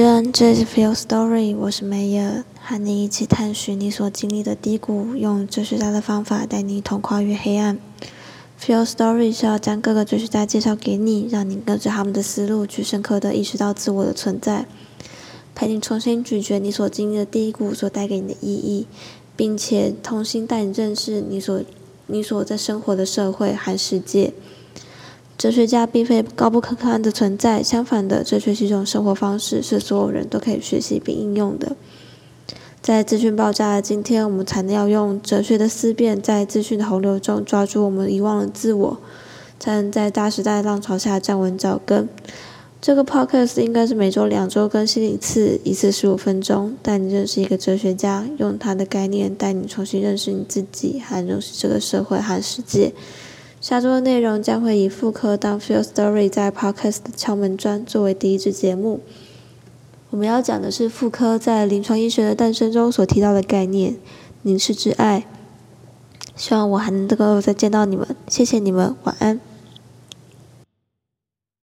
人，这是 Feel Story，我是梅尔，和你一起探寻你所经历的低谷，用哲学家的方法带你一同跨越黑暗。Feel Story 是要将各个哲学家介绍给你，让你跟着他们的思路去深刻的意识到自我的存在，陪你重新咀嚼你所经历的低谷所带给你的意义，并且重新带你认识你所你所在生活的社会和世界。哲学家并非高不可攀的存在，相反的，哲学是一种生活方式，是所有人都可以学习并应用的。在资讯爆炸的今天，我们才能要用哲学的思辨，在资讯的洪流中抓住我们遗忘的自我，才能在大时代浪潮下站稳脚跟。这个 podcast 应该是每周两周更新一次，一次十五分钟，带你认识一个哲学家，用他的概念带你重新认识你自己，还认识这个社会和世界。下周的内容将会以妇科当 Feel Story 在 Podcast 的敲门砖作为第一支节目。我们要讲的是妇科在临床医学的诞生中所提到的概念——凝视之爱。希望我还能够再见到你们，谢谢你们，晚安。